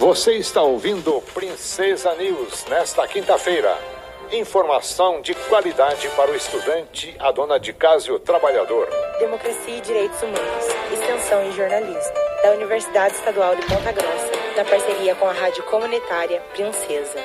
Você está ouvindo Princesa News nesta quinta-feira. Informação de qualidade para o estudante, a dona de casa e o trabalhador. Democracia e Direitos Humanos, Extensão e Jornalismo, da Universidade Estadual de Ponta Grossa, na parceria com a Rádio Comunitária Princesa.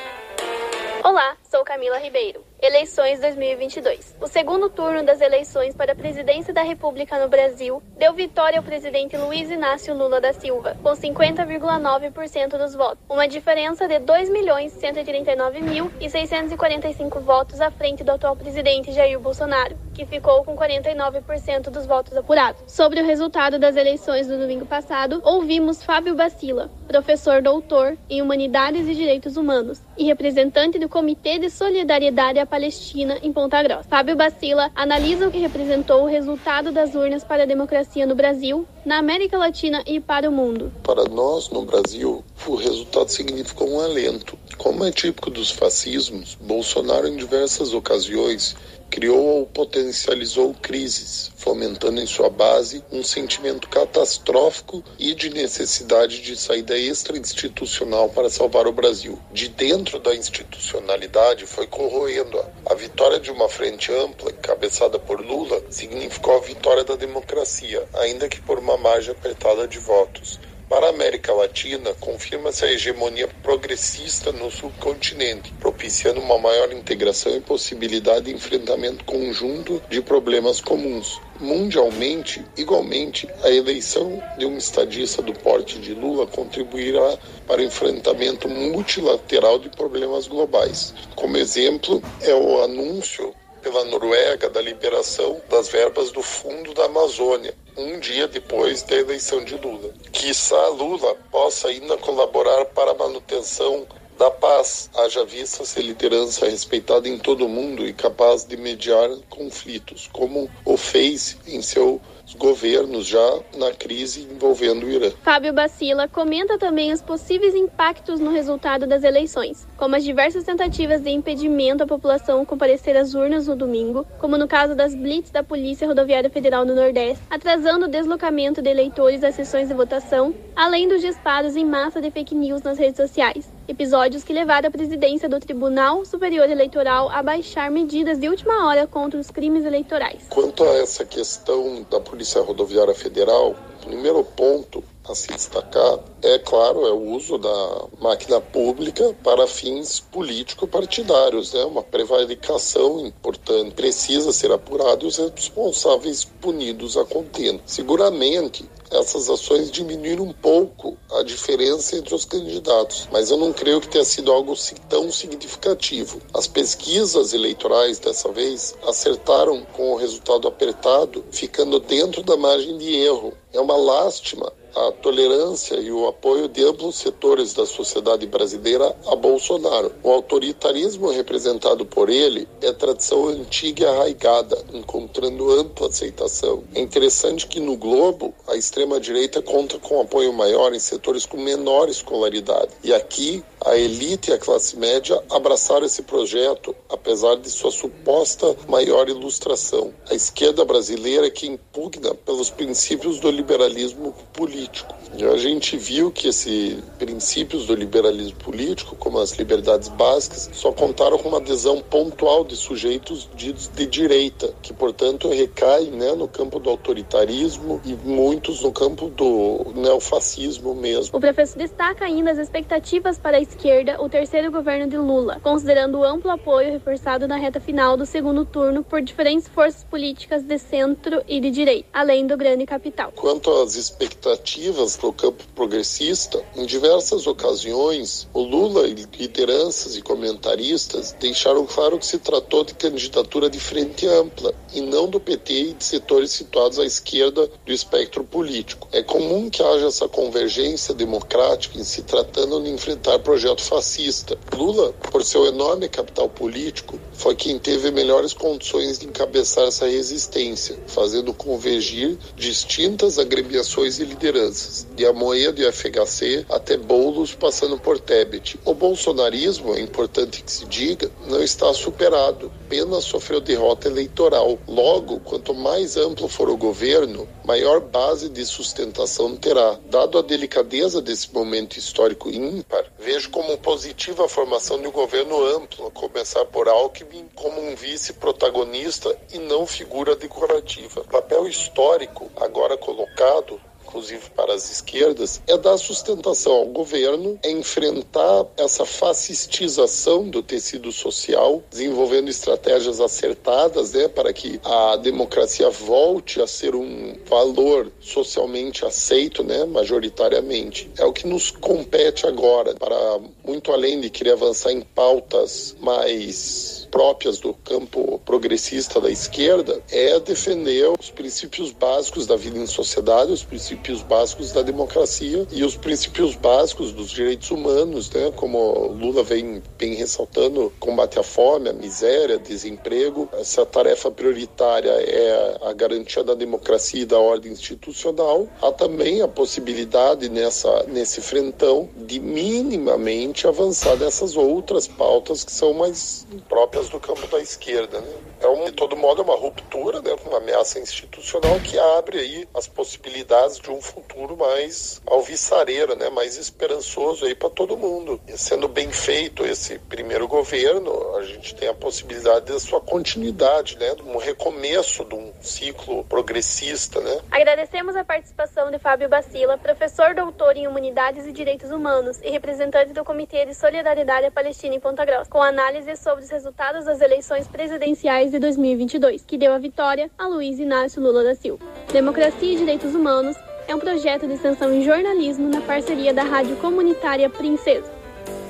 Olá, sou Camila Ribeiro. Eleições 2022. O segundo turno das eleições para a presidência da República no Brasil deu vitória ao presidente Luiz Inácio Lula da Silva, com 50,9% dos votos, uma diferença de 2.139.645 votos à frente do atual presidente Jair Bolsonaro, que ficou com 49% dos votos apurados. Sobre o resultado das eleições do domingo passado, ouvimos Fábio Bacila, professor doutor em Humanidades e Direitos Humanos e representante do Comitê de Solidariedade à Palestina em Ponta Grossa. Fábio Bacila analisa o que representou o resultado das urnas para a democracia no Brasil, na América Latina e para o mundo. Para nós, no Brasil, o resultado significou um alento. Como é típico dos fascismos, Bolsonaro, em diversas ocasiões, criou ou potencializou crises, fomentando em sua base um sentimento catastrófico e de necessidade de saída extra-institucional para salvar o Brasil. De dentro da institucionalidade foi corroendo-a. A vitória de uma frente ampla, encabeçada por Lula, significou a vitória da democracia, ainda que por uma margem apertada de votos. Para a América Latina, confirma-se a hegemonia progressista no subcontinente, propiciando uma maior integração e possibilidade de enfrentamento conjunto de problemas comuns. Mundialmente, igualmente, a eleição de um estadista do porte de Lula contribuirá para o enfrentamento multilateral de problemas globais. Como exemplo, é o anúncio pela Noruega da liberação das verbas do Fundo da Amazônia, um dia depois da eleição de Lula. Quiçá Lula possa ainda colaborar para a manutenção da paz, haja vista ser liderança respeitada em todo o mundo e capaz de mediar conflitos, como o fez em seu governos já na crise envolvendo o Irã. Fábio Bacila comenta também os possíveis impactos no resultado das eleições, como as diversas tentativas de impedimento à população comparecer às urnas no domingo, como no caso das blitz da Polícia Rodoviária Federal no Nordeste, atrasando o deslocamento de eleitores às sessões de votação, além dos disparos em massa de fake news nas redes sociais. Episódios que levaram a presidência do Tribunal Superior Eleitoral a baixar medidas de última hora contra os crimes eleitorais. Quanto a essa questão da Polícia Rodoviária Federal, primeiro ponto a se destacar é, claro, é o uso da máquina pública para fins político-partidários. É né? uma prevaricação importante. Precisa ser apurado e os responsáveis punidos a contento. Seguramente, essas ações diminuíram um pouco a diferença entre os candidatos, mas eu não creio que tenha sido algo tão significativo. As pesquisas eleitorais dessa vez acertaram com o resultado apertado, ficando dentro da margem de erro. É uma lástima a tolerância e o apoio de amplos setores da sociedade brasileira a Bolsonaro. O autoritarismo representado por ele é tradição antiga e arraigada, encontrando ampla aceitação. É interessante que no globo a extrema-direita conta com apoio maior em setores com menor escolaridade. E aqui a elite e a classe média abraçaram esse projeto, apesar de sua suposta maior ilustração. A esquerda brasileira é que impugna pelos princípios do liberalismo político político. A gente viu que esses princípios do liberalismo político, como as liberdades básicas, só contaram com uma adesão pontual de sujeitos de, de direita, que, portanto, recaem né, no campo do autoritarismo e muitos no campo do neofascismo mesmo. O professor destaca ainda as expectativas para a esquerda, o terceiro governo de Lula, considerando o amplo apoio reforçado na reta final do segundo turno por diferentes forças políticas de centro e de direita, além do grande capital. Quanto às expectativas, para o campo progressista, em diversas ocasiões, o Lula e lideranças e comentaristas deixaram claro que se tratou de candidatura de frente ampla e não do PT e de setores situados à esquerda do espectro político. É comum que haja essa convergência democrática em se tratando de enfrentar projeto fascista. Lula, por seu enorme capital político, foi quem teve melhores condições de encabeçar essa resistência, fazendo convergir distintas agremiações e lideranças lideranças, de Amoedo e FHC até Boulos, passando por Tebet. O bolsonarismo, é importante que se diga, não está superado, apenas sofreu derrota eleitoral. Logo, quanto mais amplo for o governo, maior base de sustentação terá. Dado a delicadeza desse momento histórico ímpar, vejo como positiva a formação de um governo amplo, a começar por Alckmin como um vice-protagonista e não figura decorativa. Papel histórico agora colocado inclusive para as esquerdas, é dar sustentação ao governo, é enfrentar essa fascistização do tecido social, desenvolvendo estratégias acertadas né, para que a democracia volte a ser um valor socialmente aceito, né, majoritariamente. É o que nos compete agora, para muito além de querer avançar em pautas mais próprias do campo progressista da esquerda é defender os princípios básicos da vida em sociedade, os princípios básicos da democracia e os princípios básicos dos direitos humanos, né? Como Lula vem, vem ressaltando, combate à fome, à miséria, desemprego. Essa tarefa prioritária é a garantia da democracia e da ordem institucional. Há também a possibilidade nessa nesse frentão de minimamente avançar nessas outras pautas que são mais próprias do campo da esquerda. Né? É de todo modo, é uma ruptura, né, uma ameaça institucional que abre aí as possibilidades de um futuro mais alvissareiro, né, mais esperançoso aí para todo mundo. E sendo bem feito esse primeiro governo, a gente tem a possibilidade da sua continuidade, né, de um recomeço de um ciclo progressista, né. Agradecemos a participação de Fábio Bacila, professor doutor em Humanidades e Direitos Humanos e representante do Comitê de Solidariedade Palestina em Ponta Grossa, com análise sobre os resultados das eleições presidenciais de 2022, que deu a vitória a Luiz Inácio Lula da Silva. Democracia e Direitos Humanos é um projeto de extensão em jornalismo na parceria da Rádio Comunitária Princesa.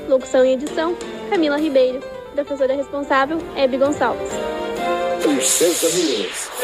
Locução e edição, Camila Ribeiro. Professora responsável, Hebe Gonçalves. Princesa News.